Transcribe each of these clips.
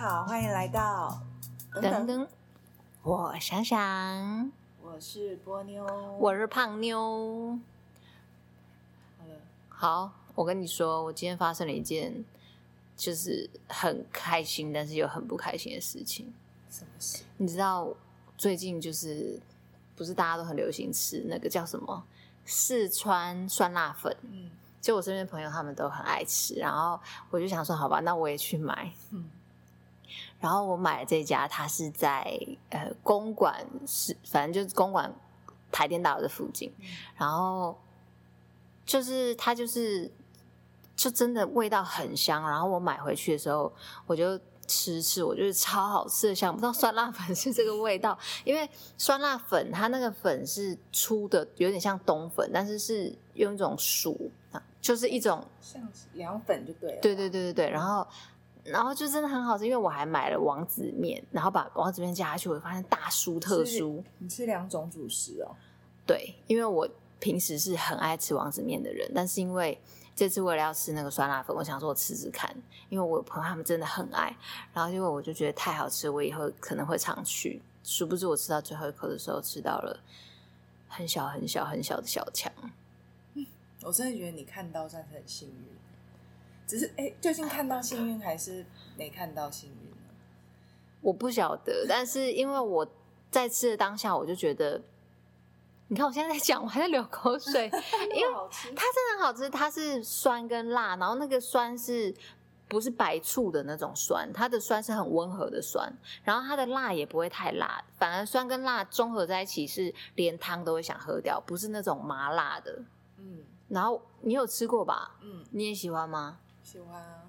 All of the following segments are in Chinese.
好，欢迎来到等等，我想想，我是波妞，我是胖妞。好了，好，我跟你说，我今天发生了一件就是很开心，但是又很不开心的事情。什么事？你知道最近就是不是大家都很流行吃那个叫什么四川酸辣粉？嗯。就我身边朋友他们都很爱吃，然后我就想说，好吧，那我也去买。嗯，然后我买了这家，它是在呃公馆是，反正就是公馆台电大楼的附近。嗯，然后就是它就是就真的味道很香。然后我买回去的时候，我就。吃吃，我觉得超好吃的，想不到酸辣粉是这个味道。因为酸辣粉它那个粉是粗的，有点像冬粉，但是是用一种薯，就是一种像凉粉就对了。对对对对对，然后然后就真的很好吃，因为我还买了王子面，然后把王子面加下去，我发现大酥特酥。你吃两种主食哦？对，因为我平时是很爱吃王子面的人，但是因为。这次为了要吃那个酸辣粉，我想说我吃吃看，因为我朋友他们真的很爱，然后因为我就觉得太好吃，我以后可能会常去。殊不知我吃到最后一口的时候，吃到了很小很小很小的小强。嗯，我真的觉得你看到算是很幸运，只是哎，究竟看到幸运还是没看到幸运呢？我不晓得，但是因为我在吃的当下，我就觉得。你看我现在在讲，我还在流口水，因为它真的很好吃。它是酸跟辣，然后那个酸是不是白醋的那种酸？它的酸是很温和的酸，然后它的辣也不会太辣，反而酸跟辣综合在一起是连汤都会想喝掉，不是那种麻辣的。嗯，然后你有吃过吧？嗯，你也喜欢吗？喜欢啊。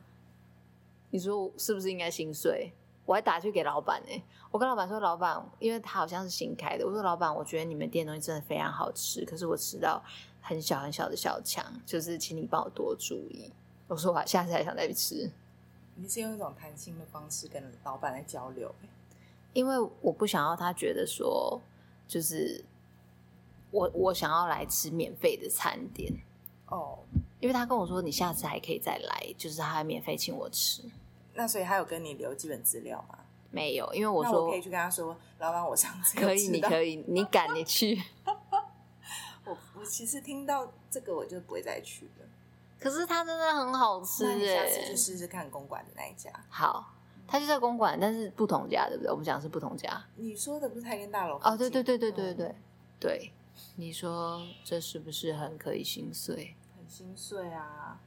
你说我是不是应该心碎？我还打去给老板呢、欸，我跟老板说，老板，因为他好像是新开的，我说老板，我觉得你们店东西真的非常好吃，可是我吃到很小很小的小强，就是请你帮我多注意。我说我下次还想再去吃。你是用一种谈心的方式跟老板来交流、欸，因为我不想要他觉得说，就是我我想要来吃免费的餐点哦，因为他跟我说你下次还可以再来，就是他还免费请我吃。那所以他有跟你留基本资料吗？没有，因为我说我可以去跟他说，老板，我上次可以，你可以，你敢你去。我我其实听到这个我就不会再去了。可是它真的很好吃耶，下次去试试看公馆的那一家。好，他就在公馆，但是不同家，对不对？我们讲是不同家。你说的不是台电大楼？哦，对对对对对对、嗯、对。你说这是不是很可以心碎？很心碎啊！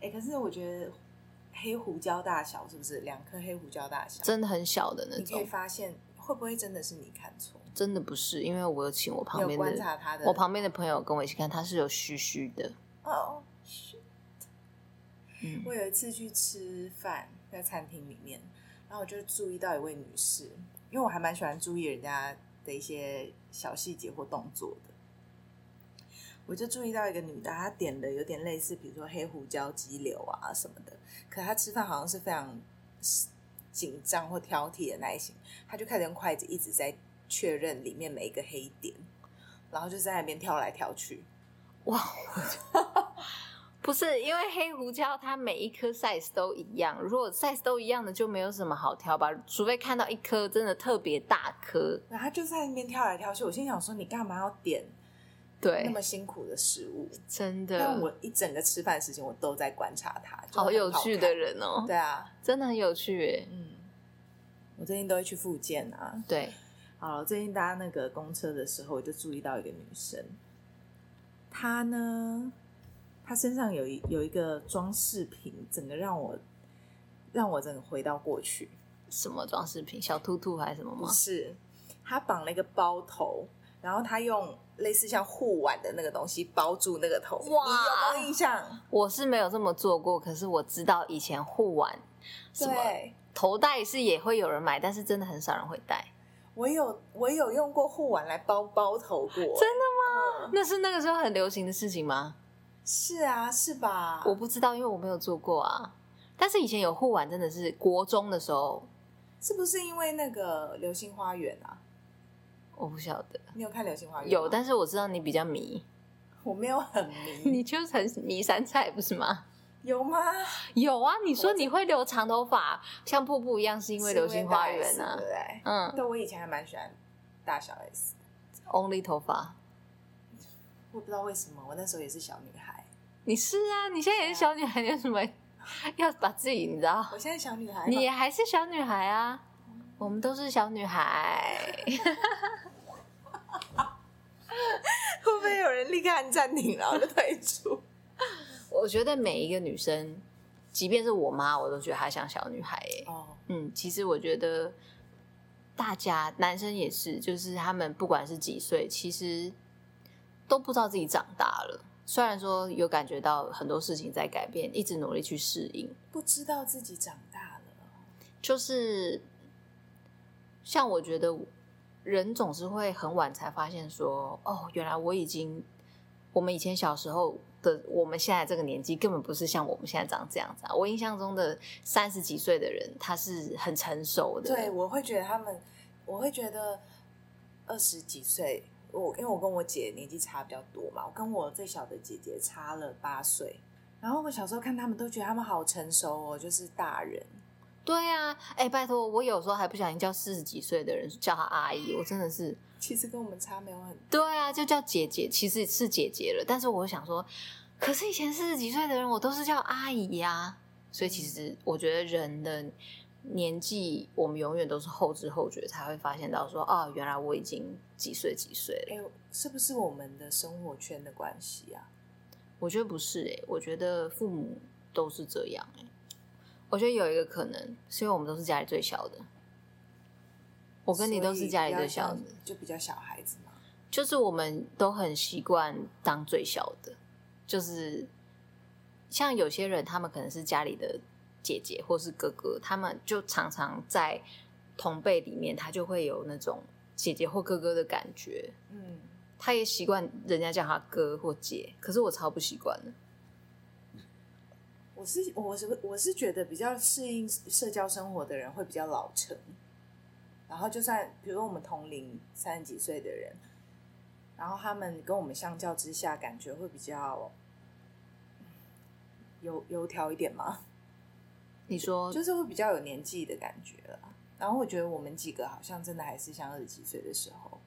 哎，可是我觉得。黑胡椒大小是不是两颗黑胡椒大小？真的很小的那种。你可以发现会不会真的是你看错？真的不是，因为我有请我旁边的，观察他的，我旁边的朋友跟我一起看，他是有嘘嘘的。哦，是。嗯，我有一次去吃饭，在餐厅里面，然后我就注意到一位女士，因为我还蛮喜欢注意人家的一些小细节或动作的。我就注意到一个女的，她点的有点类似，比如说黑胡椒鸡柳啊什么的。可她吃饭好像是非常紧张或挑剔的类型，她就开始用筷子一直在确认里面每一个黑点，然后就在那边挑来挑去。哇，不是因为黑胡椒它每一颗 size 都一样，如果 size 都一样的就没有什么好挑吧，除非看到一颗真的特别大颗。然后她就在那边挑来挑去，我心想说你干嘛要点？对，那么辛苦的食物，真的。但我一整个吃饭时间，我都在观察他，好，好有趣的人哦。对啊，真的很有趣诶。嗯，我最近都会去复健啊。对，好，最近搭那个公车的时候，我就注意到一个女生，她呢，她身上有一有一个装饰品，整个让我让我整个回到过去。什么装饰品？小兔兔还是什么吗？不是，她绑了一个包头。然后他用类似像护腕的那个东西包住那个头，哇，你有没有印象？我是没有这么做过，可是我知道以前护腕，什么头带是也会有人买，但是真的很少人会戴。我有我有用过护腕来包包头过，真的吗？嗯，那是那个时候很流行的事情吗？是啊，是吧？我不知道，因为我没有做过啊。但是以前有护腕，真的是国中的时候，是不是因为那个流星花园啊？我不晓得，你有看《流星花园》？有，但是我知道你比较迷。我没有很迷，你就是很迷杉菜，不是吗？有吗？有啊！你说你会留长头发，像瀑布一样，是因为流星花园呢、啊？对不对？嗯，对，我以前还蛮喜欢大小 S。Only 头发。我不知道为什么，我那时候也是小女孩。你是啊，你现在也是小女孩，你为什么 要把自己？你知道？我现在小女孩，你还是小女孩啊！我们都是小女孩。会不会有人立刻按暂停，然后就退出？我觉得每一个女生，即便是我妈，我都觉得她像小女孩哎。哦，嗯，其实我觉得大家男生也是，就是他们不管是几岁，其实都不知道自己长大了。虽然说有感觉到很多事情在改变，一直努力去适应，不知道自己长大了。就是像我觉得人总是会很晚才发现说，哦，原来我已经，我们以前小时候。的我们现在这个年纪根本不是像我们现在长这样子啊！我印象中的三十几岁的人，他是很成熟的。对，我会觉得他们，我会觉得二十几岁，我因为我跟我姐年纪差比较多嘛，我跟我最小的姐姐差了八岁。然后我小时候看他们都觉得他们好成熟哦，就是大人。对呀，哎，拜托，我有时候还不小心叫四十几岁的人叫他阿姨，我真的是。其实跟我们差没有很多。对啊，就叫姐姐，其实是姐姐了。但是我想说，可是以前四十几岁的人，我都是叫阿姨呀、啊。所以其实我觉得人的年纪，我们永远都是后知后觉才会发现到说，哦，原来我已经几岁几岁了。哎，是不是我们的生活圈的关系啊？我觉得不是哎，我觉得父母都是这样哎。我觉得有一个可能，是因为我们都是家里最小的。我跟你都是家里最小的，就比较小孩子嘛。就是我们都很习惯当最小的，就是像有些人，他们可能是家里的姐姐或是哥哥，他们就常常在同辈里面，他就会有那种姐姐或哥哥的感觉。嗯，他也习惯人家叫他哥或姐，可是我超不习惯的。我是我是我是觉得比较适应社交生活的人会比较老成。然后就算比如说我们同龄三十几岁的人，然后他们跟我们相较之下，感觉会比较油油条一点吗？你说就是会比较有年纪的感觉了。然后我觉得我们几个好像真的还是像二十几岁的时候。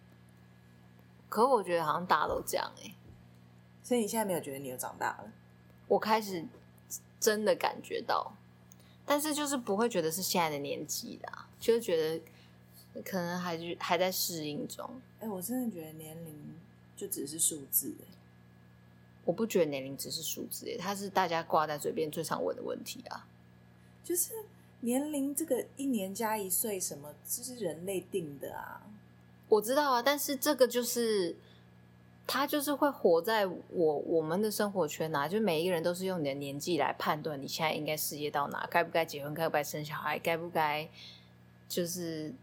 可我觉得好像大家都这样哎、欸。所以你现在没有觉得你有长大了？我开始真的感觉到，但是就是不会觉得是现在的年纪啦，就是觉得。可能还是还在适应中。哎、欸，我真的觉得年龄就只是数字哎。我不觉得年龄只是数字哎，它是大家挂在嘴边最常问的问题啊。就是年龄这个一年加一岁什么，这是人类定的啊。我知道啊，但是这个就是他就是会活在我我们的生活圈啊，就每一个人都是用你的年纪来判断你现在应该事业到哪，该不该结婚，该不该生小孩，该不该就是。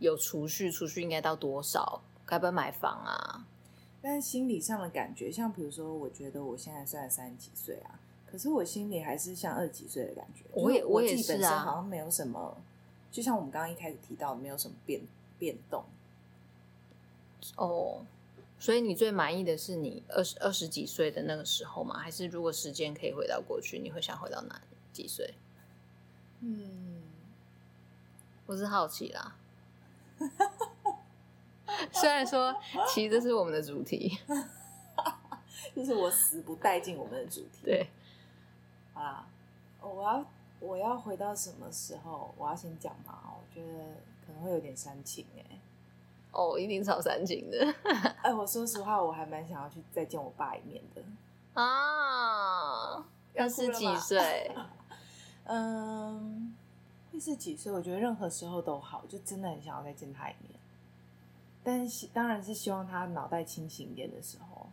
有储蓄，储蓄应该到多少？该不该买房啊？但是心理上的感觉，像比如说，我觉得我现在虽然三十几岁啊，可是我心里还是像二十几岁的感觉。我也我也是啊，本身好像没有什么，就像我们刚刚一开始提到的，没有什么变变动。哦，所以你最满意的是你二十二十几岁的那个时候吗？还是如果时间可以回到过去，你会想回到哪几岁？嗯，我是好奇啦。虽然说，其实这是我们的主题，就是我死不带进我们的主题。对，啊，我要我要回到什么时候？我要先讲嘛？我觉得可能会有点煽情哎。哦，一定超煽情的。哎，我说实话，我还蛮想要去再见我爸一面的啊。要是几岁？嗯。会是几岁，我觉得任何时候都好，就真的很想要再见他一面。但是当然是希望他脑袋清醒一点的时候。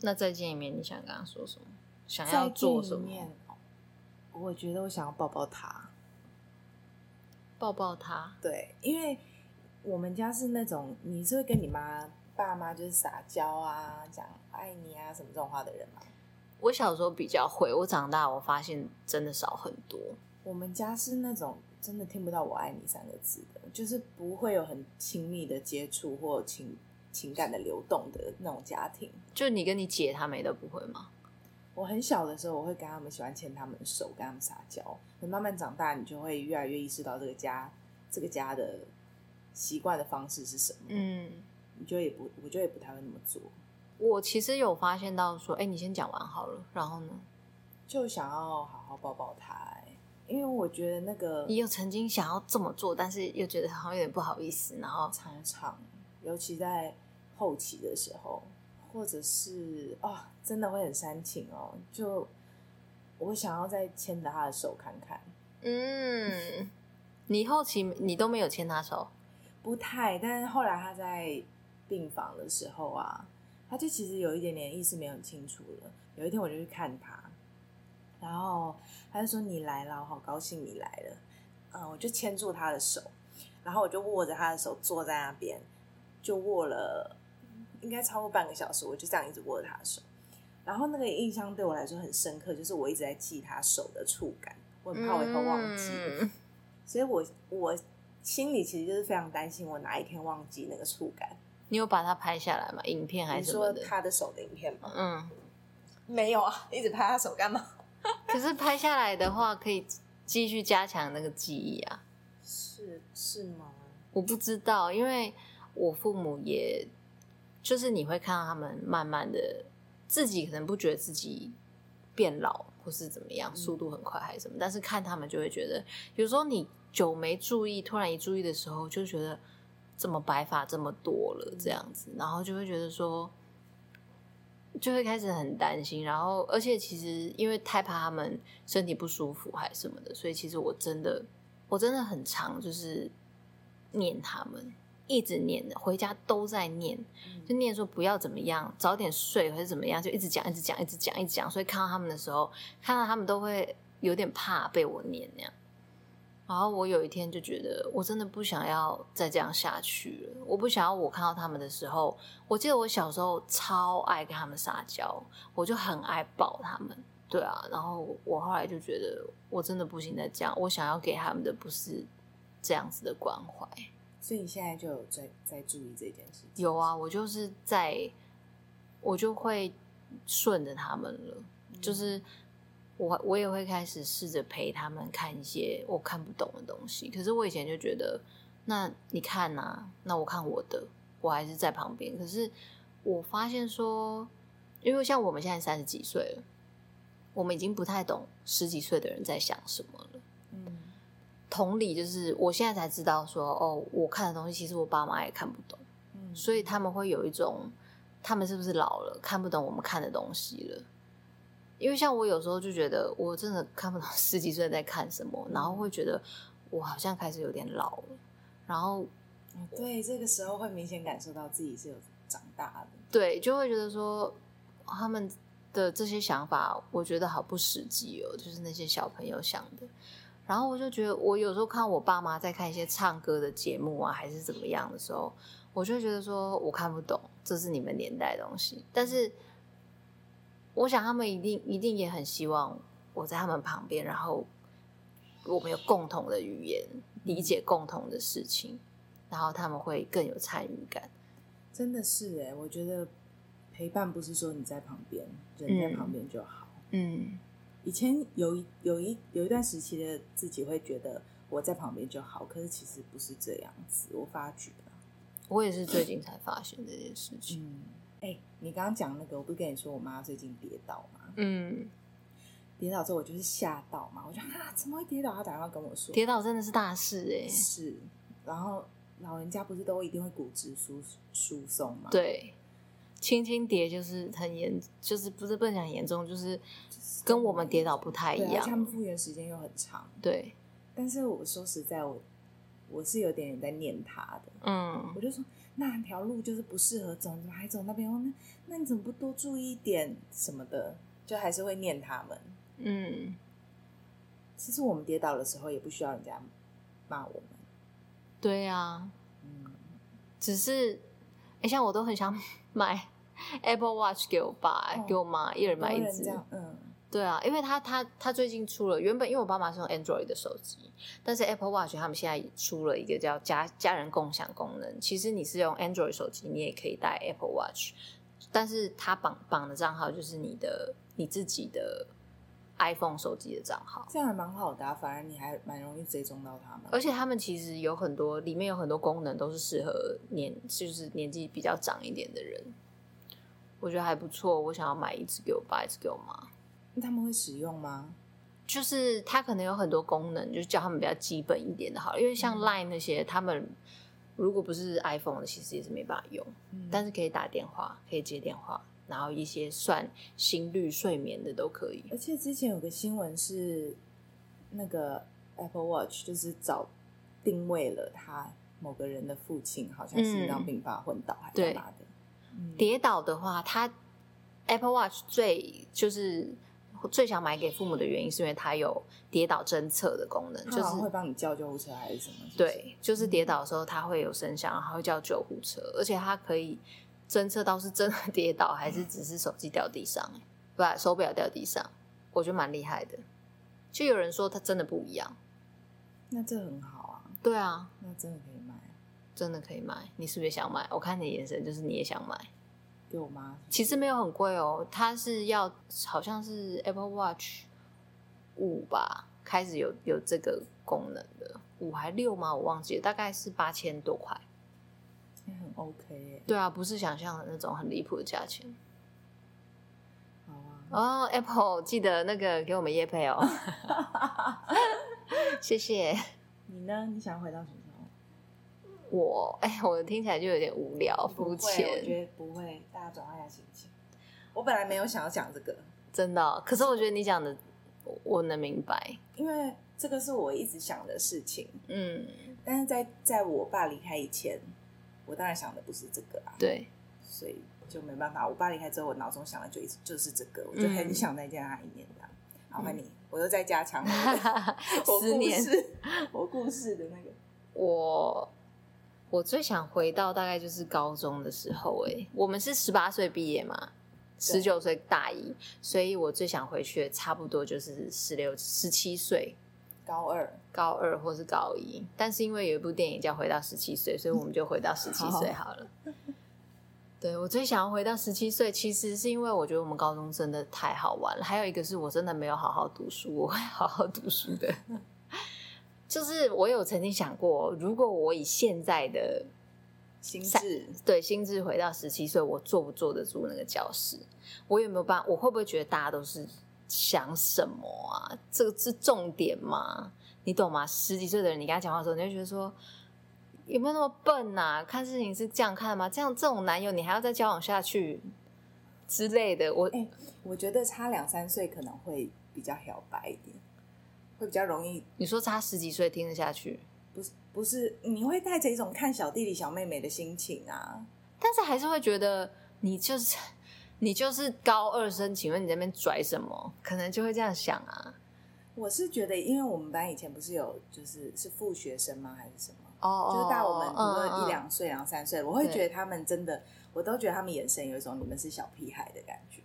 那再见一面，你想跟他说什么？想要做什么？我觉得我想要抱抱他，抱抱他。对，因为我们家是那种你是会跟你妈、爸妈就是撒娇啊、讲爱你啊什么这种话的人吗？我小时候比较会，我长大我发现真的少很多。我们家是那种。真的听不到“我爱你”三个字的，就是不会有很亲密的接触或情情感的流动的那种家庭。就你跟你姐他们都不会吗？我很小的时候，我会跟他们喜欢牵他们的手，跟他们撒娇。你慢慢长大，你就会越来越意识到这个家，这个家的习惯的方式是什么。嗯，你就也不，我就也不太会那么做。我其实有发现到说，哎、欸，你先讲完好了，然后呢，就想要好好抱抱他、欸，因为我觉得那个你有曾经想要这么做，但是又觉得好像有点不好意思，然后常常，尤其在后期的时候。或者是啊、哦，真的会很煽情哦。就我想要再牵着他的手看看。嗯，你后期你都没有牵他手？不太。但是后来他在病房的时候啊，他就其实有一点点意识没有很清楚了。有一天我就去看他，然后他就说：“你来了，我好高兴你来了。”嗯，我就牵住他的手，然后我就握着他的手坐在那边，就握了。应该超过半个小时，我就这样一直握着他的手，然后那个印象对我来说很深刻，就是我一直在记他手的触感，我很怕我以后忘记，嗯、所以我我心里其实就是非常担心我哪一天忘记那个触感。你有把它拍下来吗？影片还是什么的？你说他的手的影片吗？嗯，没有啊，一直拍他手干嘛？可是拍下来的话，可以继续加强那个记忆啊。是是吗？我不知道，因为我父母也。就是你会看到他们慢慢的，自己可能不觉得自己变老或是怎么样，速度很快还是什么，但是看他们就会觉得，有时候你久没注意，突然一注意的时候，就觉得怎么白发这么多了这样子，然后就会觉得说，就会开始很担心，然后而且其实因为太怕他们身体不舒服还是什么的，所以其实我真的我真的很常就是念他们。一直念的，回家都在念，就念说不要怎么样，早点睡或者怎么样，就一直讲，一直讲，一直讲，一直讲。所以看到他们的时候，看到他们都会有点怕被我念那样。然后我有一天就觉得，我真的不想要再这样下去了。我不想要我看到他们的时候，我记得我小时候超爱跟他们撒娇，我就很爱抱他们。对啊，然后我后来就觉得，我真的不行再这样。我想要给他们的不是这样子的关怀。所以你现在就有在在注意这件事情？有啊，我就是在，我就会顺着他们了。嗯、就是我我也会开始试着陪他们看一些我看不懂的东西。可是我以前就觉得，那你看呐、啊，那我看我的，我还是在旁边。可是我发现说，因为像我们现在三十几岁了，我们已经不太懂十几岁的人在想什么了。嗯同理，就是我现在才知道说，哦，我看的东西其实我爸妈也看不懂，嗯，所以他们会有一种，他们是不是老了，看不懂我们看的东西了？因为像我有时候就觉得，我真的看不懂十几岁在看什么，然后会觉得我好像开始有点老了，然后，对，这个时候会明显感受到自己是有长大的，对，就会觉得说他们的这些想法，我觉得好不实际哦，就是那些小朋友想的。然后我就觉得，我有时候看我爸妈在看一些唱歌的节目啊，还是怎么样的时候，我就觉得说，我看不懂，这是你们年代的东西。但是，我想他们一定一定也很希望我在他们旁边，然后我们有共同的语言，理解共同的事情，然后他们会更有参与感。真的是哎，我觉得陪伴不是说你在旁边，人在旁边就好。嗯。嗯以前有一有一有一段时期的自己会觉得我在旁边就好，可是其实不是这样子。我发觉了，我也是最近才发现这件事情。嗯，哎、欸，你刚刚讲那个，我不是跟你说我妈最近跌倒吗？嗯，跌倒之后我就是吓到嘛，我就啊，怎么会跌倒？她打电话跟我说，跌倒真的是大事哎、欸。是，然后老人家不是都一定会骨质疏疏松吗？对。轻轻跌就是很严，就是不是不能讲严重，就是跟我们跌倒不太一样。他们复原时间又很长。对，但是我说实在，我我是有点点在念他的。嗯，我就说那条路就是不适合走，你怎么还走那边？那那你怎么不多注意一点什么的？就还是会念他们。嗯，其实我们跌倒的时候也不需要人家骂我们。对呀、啊，嗯，只是哎、欸，像我都很想。买 Apple Watch 给我爸，哦、给我妈，一人买一只。嗯，对啊，因为他他他最近出了，原本因为我爸妈是用 Android 的手机，但是 Apple Watch 他们现在出了一个叫家家人共享功能。其实你是用 Android 手机，你也可以带 Apple Watch，但是它绑绑的账号就是你的你自己的 iPhone 手机的账号，这样还蛮好的啊，反而你还蛮容易追踪到他们。而且他们其实有很多，里面有很多功能都是适合年，就是年纪比较长一点的人。我觉得还不错，我想要买一只给我爸，一只给我妈。那他们会使用吗？就是它可能有很多功能，就是叫他们比较基本一点的好，因为像 Line 那些，他们如果不是 iPhone 的，其实也是没办法用。嗯，但是可以打电话，可以接电话。然后一些算心率、睡眠的都可以。而且之前有个新闻是，那个 Apple Watch 就是找定位了他某个人的父亲，好像是心脏病发昏倒还是干嘛的。嗯、跌倒的话，他 Apple Watch 最就是最想买给父母的原因，是因为它有跌倒侦测的功能，就是会帮你叫救护车还是什么？对，就是跌倒的时候它会有声响，然后会叫救护车，而且它可以。侦测到是真的 跌倒，还是只是手机掉地上？不，手表掉地上，我觉得蛮厉害的。就有人说它真的不一样，那这很好啊。对啊，那真的可以买，真的可以买。你是不是也想买？我看你的眼神就是你也想买。给我妈。其实没有很贵哦，它是要好像是 Apple Watch 五吧，开始有有这个功能的，五还六吗？我忘记了，大概是八千多块。很 OK 耶，对啊，不是想象的那种很离谱的价钱。好啊，哦，Apple 记得那个给我们叶配哦，谢谢。你呢？你想回到？我 哎，我听起来就有点无聊肤浅。我觉得不会，大家转换一下心情。我本来没有想要讲这个，真的哦。可是我觉得你讲的，我能明白，因为这个是我一直想的事情。嗯，但是在在我爸离开以前。我当然想的不是这个啊，对，所以就没办法。我爸离开之后，我脑中想的就一直就是这个，我就很想再见他一面的。好，换你，我又再加强 思念，我故事的那个。我我最想回到大概就是高中的时候，哎，我们是十八岁毕业嘛，十九岁大一，所以我最想回去的差不多就是十六、十七岁。高二、高二或是高一，但是因为有一部电影叫《回到十七岁》，所以我们就回到十七 岁好了。好对，我最想要回到十七岁，其实是因为我觉得我们高中真的太好玩了。还有一个是我真的没有好好读书，我会好好读书的。就是我有曾经想过，如果我以现在的心智，对心智回到十七岁，我坐不坐得住那个教室？我有没有办法？我会不会觉得大家都是？想什么啊？这个是重点吗？你懂吗？十几岁的人，你跟他讲话的时候，你会觉得说，有没有那么笨呐、啊？看事情是这样看的吗？这样这种男友，你还要再交往下去之类的？我、欸、我觉得差两三岁可能会比较小白一点，会比较容易。你说差十几岁听得下去？不是不是，你会带着一种看小弟弟小妹妹的心情啊，但是还是会觉得你就是。你就是高二生，请问你在那边拽什么？可能就会这样想啊。我是觉得，因为我们班以前不是有就是是副学生吗？还是什么？哦哦，就是大我们比如说一两岁、两三岁，我会觉得他们真的，我都觉得他们眼神有一种你们是小屁孩的感觉。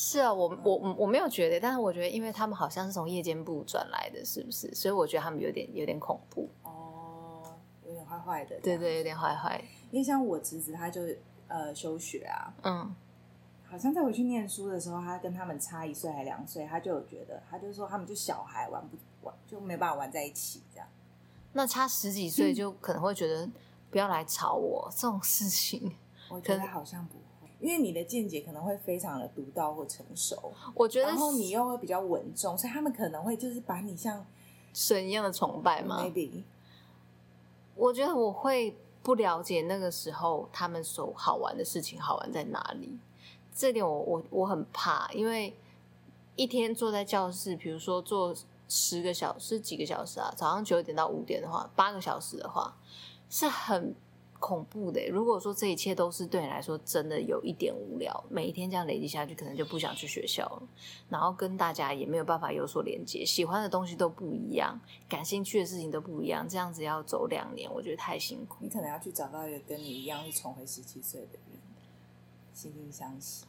是啊，我我我没有觉得，但是我觉得，因为他们好像是从夜间部转来的，是不是？所以我觉得他们有点有点恐怖。哦，有点坏坏的。对对，有点坏坏。因为像我侄子，他就呃休学啊。嗯。好像在回去念书的时候，他跟他们差一岁还两岁，他就有觉得，他就说他们就小孩玩不玩，就没办法玩在一起这样。那差十几岁就可能会觉得不要来吵我、嗯、这种事情，我觉得好像不会，因为你的见解可能会非常的独到或成熟，我觉得，然后你又会比较稳重，所以他们可能会就是把你像神一样的崇拜吗？Maybe，我觉得我会不了解那个时候他们所好玩的事情好玩在哪里。这点我我我很怕，因为一天坐在教室，比如说坐十个小时、几个小时啊，早上九点到五点的话，八个小时的话，是很恐怖的。如果说这一切都是对你来说真的有一点无聊，每一天这样累积下去，可能就不想去学校了，然后跟大家也没有办法有所连接，喜欢的东西都不一样，感兴趣的事情都不一样，这样子要走两年，我觉得太辛苦。你可能要去找到一个跟你一样是重回十七岁的人。惺惺相惜，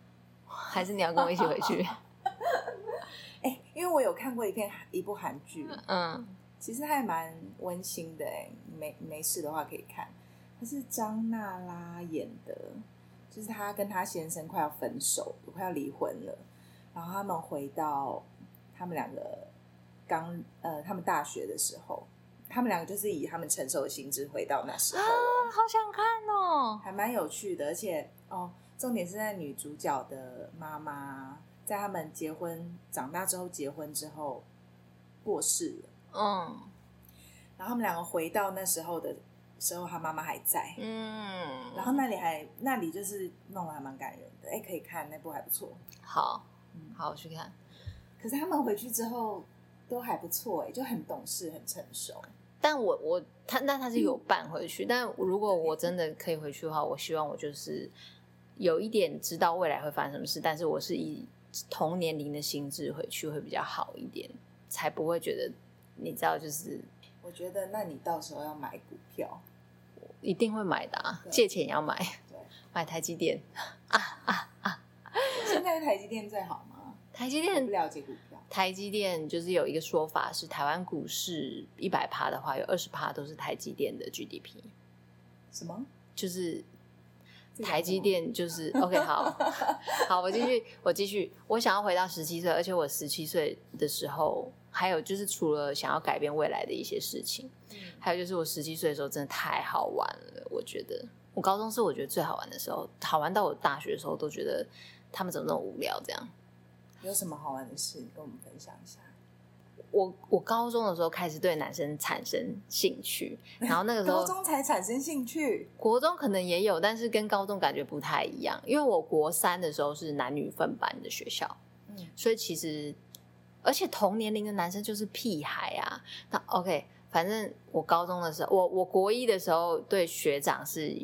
还是你要跟我一起回去？哎、欸，因为我有看过一片一部韩剧，嗯，其实还蛮温馨的，哎，没没事的话可以看。它是张娜拉演的，就是她跟她先生快要分手，快要离婚了，然后他们回到他们两个刚呃，他们大学的时候，他们两个就是以他们成熟的心智回到那时候，啊，好想看哦，还蛮有趣的，而且哦，重点是在女主角的妈妈在他们结婚长大之后结婚之后过世了，嗯，然后他们两个回到那时候的时候，他妈妈还在，嗯，然后那里还那里就是弄得还蛮感人的，哎，可以看那部还不错，好，嗯好，我去看。可是他们回去之后都还不错，哎，就很懂事，很成熟。但我我他那他是有伴回去，嗯，但如果我真的可以回去的话，我希望我就是有一点知道未来会发生什么事，但是我是以同年龄的心智回去会比较好一点，才不会觉得你知道就是。我觉得那你到时候要买股票，一定会买的啊，借钱也要买，对，买台积电啊啊啊！现在台积电最好吗？台积电不了解股票。台积电就是有一个说法是，台湾股市一百趴的话，有二十趴都是台积电的 GDP。什么？就是台积电就是 OK 好，好，我继续，我继续，我想要回到十七岁，而且我十七岁的时候。还有就是，除了想要改变未来的一些事情，嗯、还有就是我十七岁的时候真的太好玩了。我觉得我高中是我觉得最好玩的时候，好玩到我大学的时候都觉得他们怎么那么无聊。这样有什么好玩的事，跟我们分享一下？我我高中的时候开始对男生产生兴趣，然后那个时候 高中才产生兴趣，国中可能也有，但是跟高中感觉不太一样。因为我国三的时候是男女分班的学校，嗯，所以其实。而且同年龄的男生就是屁孩啊！那 OK，反正我高中的时候，我我国一的时候对学长是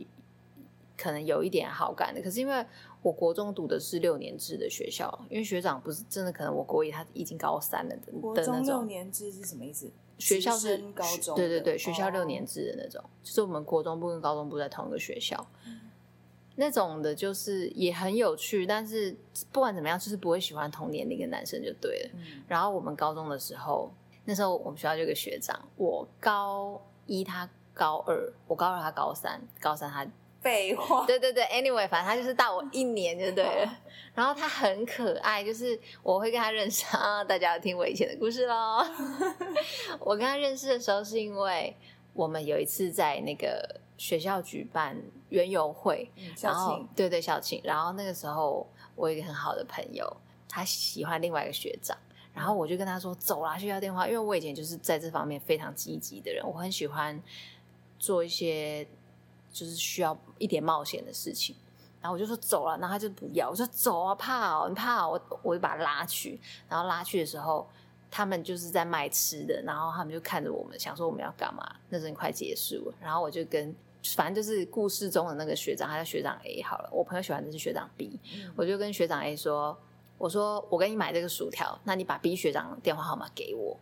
可能有一点好感的。可是因为我国中读的是六年制的学校，因为学长不是真的，可能我国一他已经高三了的。国中六年制是什么意思？学校是高中，对对对，学校六年制的那种，哦，就是我们国中部跟高中部在同一个学校。那种的，就是也很有趣，但是不管怎么样，就是不会喜欢同年龄的男生就对了。嗯。然后我们高中的时候，那时候我们学校就有个学长，我高一他高二，我高二他高三，高三他 废话。对对对，anyway，反正他就是大我一年就对了。然后他很可爱，就是我会跟他认识 啊，大家要听我以前的故事喽。我跟他认识的时候，是因为我们有一次在那个学校举办。园游会，然后对对校庆，然后那个时候我有一个很好的朋友，他喜欢另外一个学长，然后我就跟他说走啦，去要电话，因为我以前就是在这方面非常积极的人，我很喜欢做一些就是需要一点冒险的事情，然后我就说走了，然后他就不要，我说走啊，怕哦，你怕哦，我我就把他拉去，然后拉去的时候，他们就是在卖吃的，然后他们就看着我们，想说我们要干嘛，那阵快结束了，然后我就跟。反正就是故事中的那个学长，他叫学长 A 好了。我朋友喜欢的是学长 B，嗯，我就跟学长 A 说：“我说我给你买这个薯条，那你把 B 学长电话号码给我。”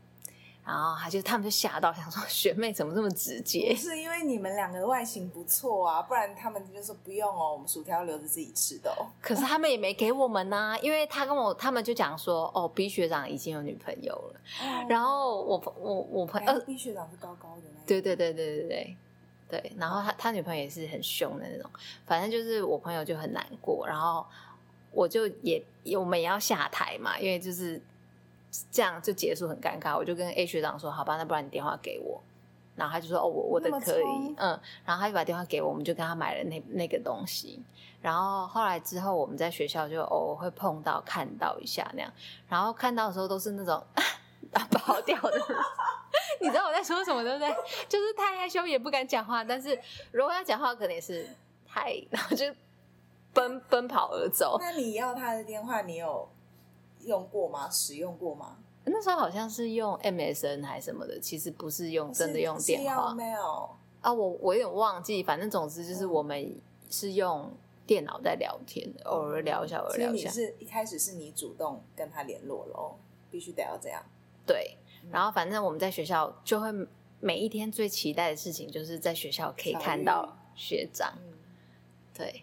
然后他就他们就吓到，想说学妹怎么这么直接？是因为你们两个外形不错啊，不然他们就说不用哦，我们薯条留着自己吃的哦。可是他们也没给我们呐，因为他跟我他们就讲说：“哦，B 学长已经有女朋友了。哦”然后我我我朋友、欸、B 学长是高高的那，对对对对对对。对，然后他他女朋友也是很凶的那种，反正就是我朋友就很难过，然后我就也我们也要下台嘛，因为就是这样就结束很尴尬，我就跟 A 学长说，好吧，那不然你电话给我，然后他就说哦，我我的可以，嗯，然后他就把电话给我，我们就跟他买了那那个东西，然后后来之后我们在学校就偶尔会碰到看到一下那样，然后看到的时候都是那种打跑掉的。你知道我在说什么对不对？就是太害羞也不敢讲话，但是如果要讲话，可能也是太，然后就奔奔跑而走。那你要他的电话，你有用过吗？使用过吗？那时候好像是用 MSN 还是什么的，其实不是用真的用电话。没有啊，我我有点忘记，反正总之就是我们是用电脑在聊天，偶尔聊一下，偶尔聊一下。是一开始是你主动跟他联络喽，必须得要这样。对。然后反正我们在学校就会每一天最期待的事情就是在学校可以看到学长，嗯、对，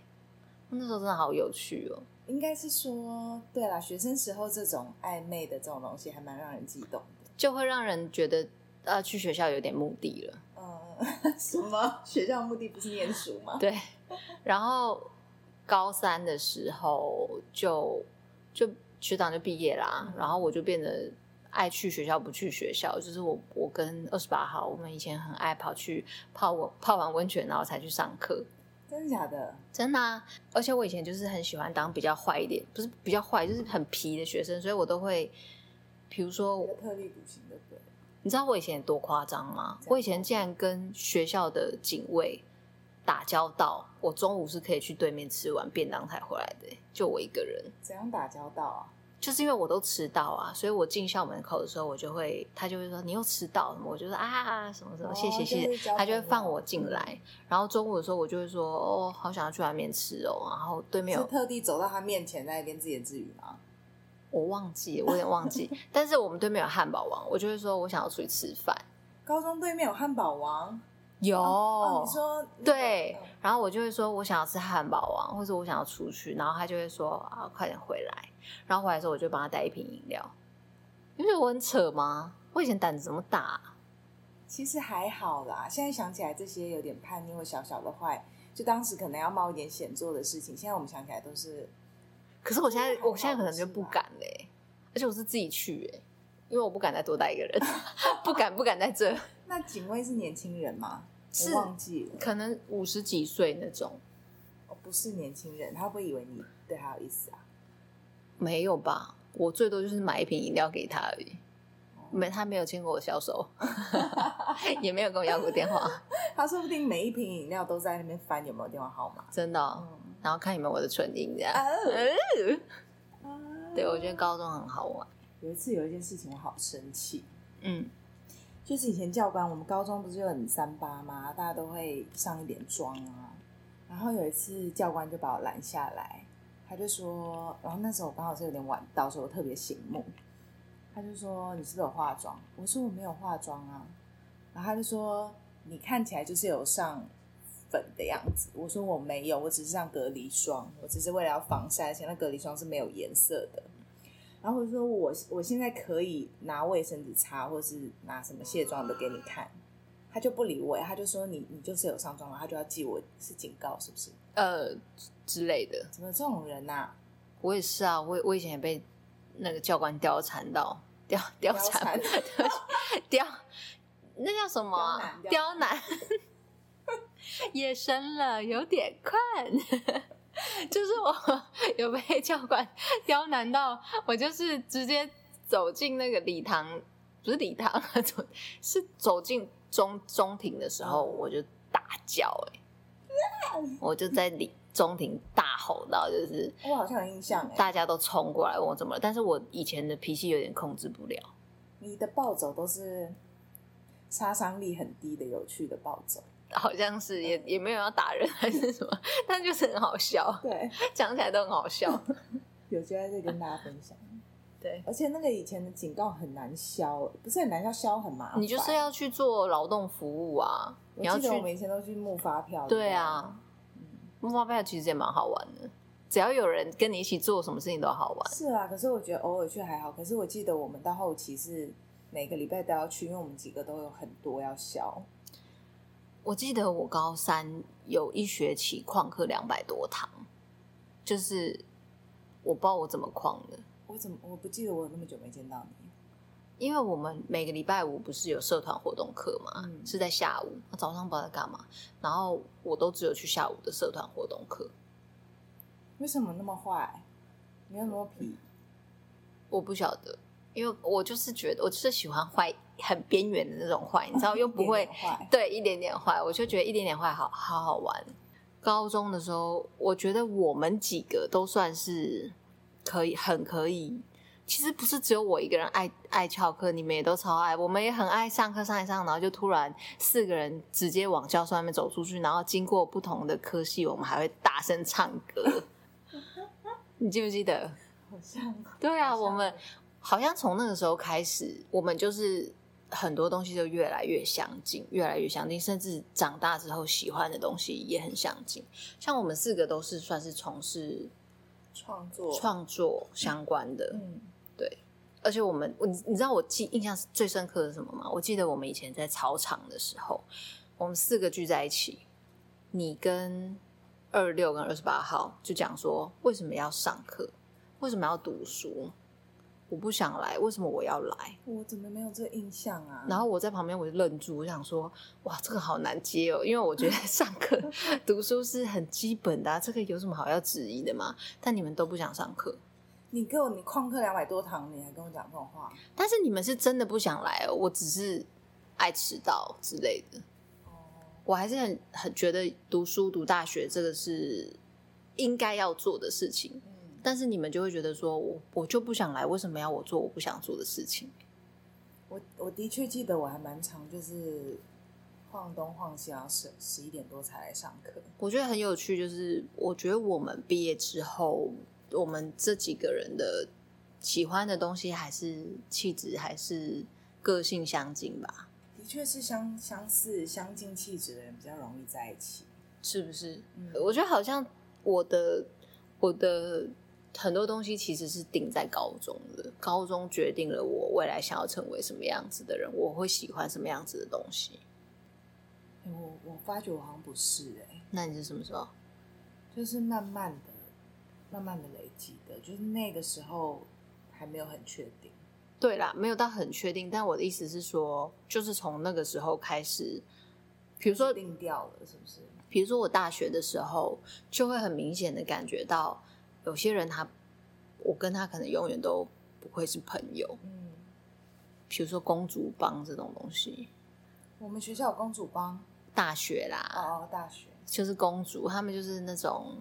那时候真的好有趣哦。应该是说，对啦，学生时候这种暧昧的这种东西还蛮让人激动的，就会让人觉得呃去学校有点目的了。嗯，什么？学校目的不是念书吗？对。然后高三的时候就就。学长就毕业啦，然后我就变得爱去学校不去学校，就是我我跟二十八号，我们以前很爱跑去泡温泡完温泉，然后才去上课。真的假的？真的啊！而且我以前就是很喜欢当比较坏一点，不是比较坏，就是很皮的学生，所以我都会，比如说我特立独行的。对，你知道我以前多夸张吗？我以前竟然跟学校的警卫打交道，我中午是可以去对面吃完便当才回来的，就我一个人。怎样打交道啊？就是因为我都迟到啊，所以我进校门口的时候，我就会，他就会说你又迟到，我就说啊什么什么，谢谢谢谢，他就会放我进来。然后中午的时候，我就会说哦，好想要去外面吃哦。然后对面有特地走到他面前在那边自言自语吗？我忘记，我有点忘记。但是我们对面有汉堡王，我就会说我想要出去吃饭。高中对面有汉堡王。有，哦哦、你说对，然后我就会说，我想要吃汉堡王，或者我想要出去，然后他就会说啊，快点回来。然后回来的时候，我就帮他带一瓶饮料。你觉得我很扯吗？我以前胆子怎么大啊？其实还好啦，现在想起来这些有点叛逆或小小的坏，就当时可能要冒一点险做的事情，现在我们想起来都是。可是我现在，我现在可能就不敢嘞，而且我是自己去哎，因为我不敢再多带一个人，不敢不敢在这。那警卫是年轻人吗？是忘记了，可能五十几岁那种。哦，不是年轻人，他会不会以为你对他有意思啊？没有吧，我最多就是买一瓶饮料给他而已。没，他没有牵过我小手，也没有跟我要过电话。他说不定每一瓶饮料都在那边翻有没有电话号码，真的、哦。嗯、然后看有没有我的唇印这样。哦、对，我觉得高中很好玩。有一次有一件事情我好生气，嗯。就是以前教官，我们高中不是就很三八吗？大家都会上一点妆啊。然后有一次教官就把我拦下来，他就说，然后那时候刚好是有点晚到，所以我特别醒目。他就说：“你是不是有化妆？”我说：“我没有化妆啊。”然后他就说：“你看起来就是有上粉的样子。”我说：“我没有，我只是上隔离霜，我只是为了要防晒，而且那隔离霜是没有颜色的。”然后我说我我现在可以拿卫生纸擦，或是拿什么卸妆的给你看，他就不理我，他就说你你就是有上妆了，他就要记我是警告，是不是？呃之类的。怎么这种人呐、啊？我也是啊，我我以前也被那个教官貂蝉到，貂貂蝉，貂 那叫什么、啊？刁难，夜深了，有点困。就是我 有被教官 刁难到，我就是直接走进那个礼堂，不是礼堂，是走进中中庭的时候，我就大叫、欸，哎，我就在礼中庭大吼到，就是我好像有印象，大家都冲过来问我怎么了，但是我以前的脾气有点控制不了。你的暴走都是杀伤力很低的有趣的暴走。好像是也也没有要打人还是什么，但就是很好笑。对，讲起来都很好笑。有机会再跟大家分享。对，而且那个以前的警告很难消，不是很难消，消很麻烦。你就是要去做劳动服务啊！你要去，我们以前都去募发票。对啊，募发票其实也蛮好玩的，只要有人跟你一起做，什么事情都好玩。是啊，可是我觉得偶尔去还好。可是我记得我们到后期是每个礼拜都要去，因为我们几个都有很多要消。我记得我高三有一学期旷课两百多堂，就是我不知道我怎么旷的。我怎么我不记得我有那么久没见到你？因为我们每个礼拜五不是有社团活动课嘛，嗯、是在下午，早上不知道在干嘛，然后我都只有去下午的社团活动课。为什么那么坏？你有那么皮？我不晓得，因为我就是觉得我就是喜欢坏。很边缘的那种坏，你知道又不 会，对，一点点坏，我就觉得一点点坏好好好玩。高中的时候，我觉得我们几个都算是可以，很可以。其实不是只有我一个人爱爱翘课，你们也都超爱，我们也很爱上课上一上，然后就突然四个人直接往教室外面走出去，然后经过不同的科系，我们还会大声唱歌。你记不记得？好像。对啊，我们好像从那个时候开始，我们就是。很多东西就越来越相近，越来越相近，甚至长大之后喜欢的东西也很相近。像我们四个都是算是从事创作创作相关的，嗯，对。而且我们，你你知道我记印象最深刻的是什么吗？我记得我们以前在操场的时候，我们四个聚在一起，你跟二六跟二十八号就讲说为什么要上课，为什么要读书？我不想来，为什么我要来？我怎么没有这个印象啊？然后我在旁边我就愣住，我想说，哇，这个好难接哦，因为我觉得 上课 读书是很基本的啊，这个有什么好要质疑的吗？但你们都不想上课，你给我你旷课两百多堂，你还跟我讲这种话？但是你们是真的不想来哦，我只是爱迟到之类的。哦我还是很很觉得读书读大学这个是应该要做的事情。但是你们就会觉得说，我我就不想来，为什么要我做我不想做的事情？我我的确记得我还蛮长，就是晃东晃西，然后十十一点多才来上课。我觉得很有趣，就是我觉得我们毕业之后，我们这几个人的喜欢的东西还是气质，还是个性相近吧。的确是相相似、相近气质的人比较容易在一起，是不是？嗯，我觉得好像我的我的。很多东西其实是定在高中的，高中决定了我未来想要成为什么样子的人，我会喜欢什么样子的东西。我我发觉我好像不是哎、欸，那你是什么时候？就是慢慢的、慢慢的累积的，就是那个时候还没有很确定。对啦，没有到很确定，但我的意思是说，就是从那个时候开始，比如说定掉了，是不是？比如说我大学的时候，就会很明显的感觉到。有些人他，我跟他可能永远都不会是朋友。嗯，比如说公主帮这种东西，我们学校有公主帮，大学啦，哦，大学就是公主，他们就是那种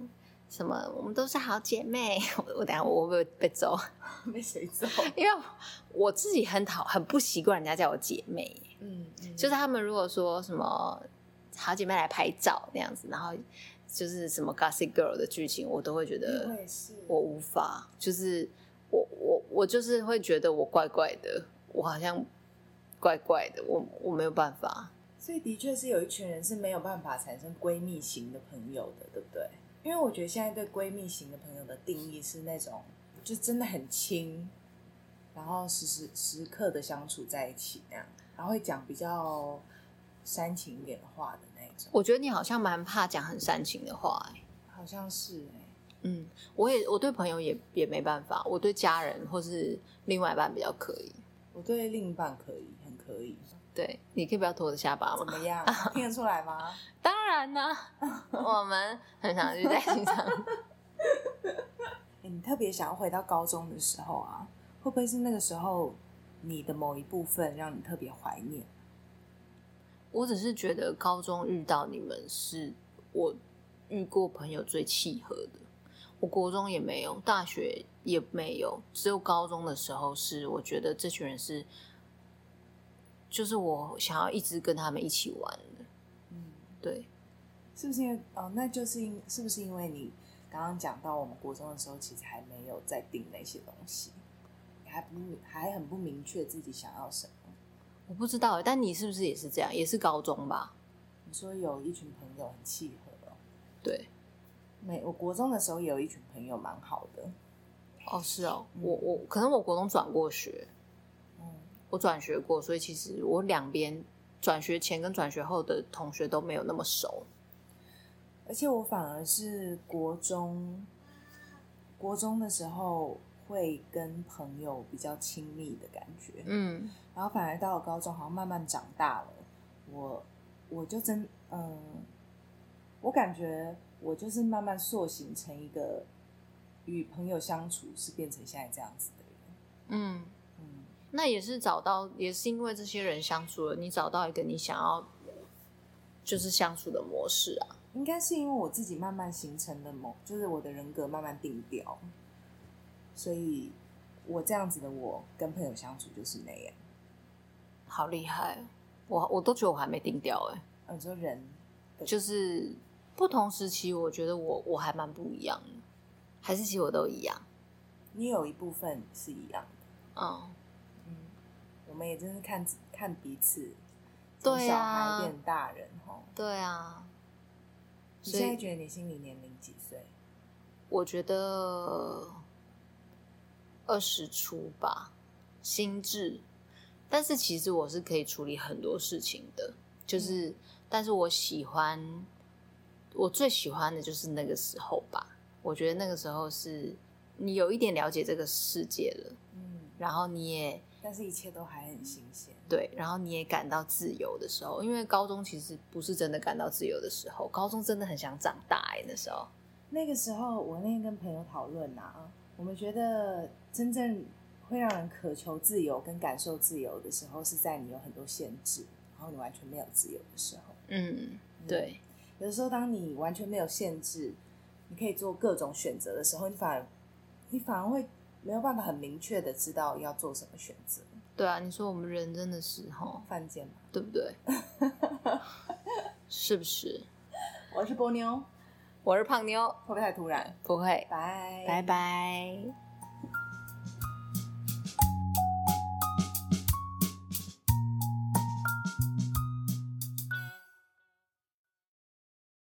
什么，我们都是好姐妹。我我等下我会不会被揍？被谁揍？因为我自己很讨很不习惯人家叫我姐妹。嗯，嗯，就是他们如果说什么好姐妹来拍照那样子，然后。就是什么 Gossip Girl 的剧情，我都会觉得我无法，就是我我我就是会觉得我怪怪的，我好像怪怪的，我我没有办法。所以的确是有一群人是没有办法产生闺蜜型的朋友的，对不对？因为我觉得现在对闺蜜型的朋友的定义是那种就真的很亲，然后时时时刻的相处在一起那样，然后会讲比较煽情一点的话的。我觉得你好像蛮怕讲很煽情的话，欸，好像是哎，欸，嗯，我也我对朋友也也没办法，我对家人或是另外一半比较可以，我对另一半可以，很可以，对，你可以不要拖着下巴吗？怎么样？听得出来吗？当然呢，我们很想去在机场。欸，你特别想要回到高中的时候啊，会不会是那个时候你的某一部分让你特别怀念？我只是觉得高中遇到你们是我遇过朋友最契合的，我国中也没有，大学也没有，只有高中的时候是我觉得这群人是，就是我想要一直跟他们一起玩的。嗯，对，是不是因为哦？那就是因是不是因为你刚刚讲到我们国中的时候，其实还没有在定那些东西，还不还很不明确自己想要什么。我不知道，但你是不是也是这样？也是高中吧？你说有一群朋友很契合，哦对。没，我国中的时候也有一群朋友蛮好的。哦，是哦，嗯、我我可能我国中转过学，嗯，我转学过，所以其实我两边转学前跟转学后的同学都没有那么熟。而且我反而是国中，国中的时候。会跟朋友比较亲密的感觉，嗯，然后反而到了高中，好像慢慢长大了，我我就真，嗯，我感觉我就是慢慢塑形成一个与朋友相处是变成现在这样子的人，嗯嗯，那也是找到，也是因为这些人相处了，你找到一个你想要就是相处的模式啊，应该是因为我自己慢慢形成的某，就是我的人格慢慢定调。所以，我这样子的我跟朋友相处就是那样，好厉害！我我都觉得我还没定掉哎。你说人，就是不同时期，我觉得我我还蛮不一样的，还是其实我都一样？你有一部分是一样的，嗯嗯，我们也真是看看彼此，从小孩变大人哈，对啊。你现在觉得你心理年龄几岁？我觉得。二十出吧，心智，但是其实我是可以处理很多事情的，就是，嗯、但是我喜欢，我最喜欢的就是那个时候吧。我觉得那个时候是你有一点了解这个世界了，嗯，然后你也，但是一切都还很新鲜，对，然后你也感到自由的时候，因为高中其实不是真的感到自由的时候，高中真的很想长大哎，那时候，那个时候我那天跟朋友讨论啊，我们觉得真正会让人渴求自由跟感受自由的时候，是在你有很多限制，然后你完全没有自由的时候，嗯，对，有的时候当你完全没有限制，你可以做各种选择的时候，你反而。你反而会没有办法很明确的知道要做什么选择。对啊，你说我们人真的是哈犯贱嘛，对不对？是不是？我是波妞，我是胖妞，会不会太突然？不会，拜拜拜。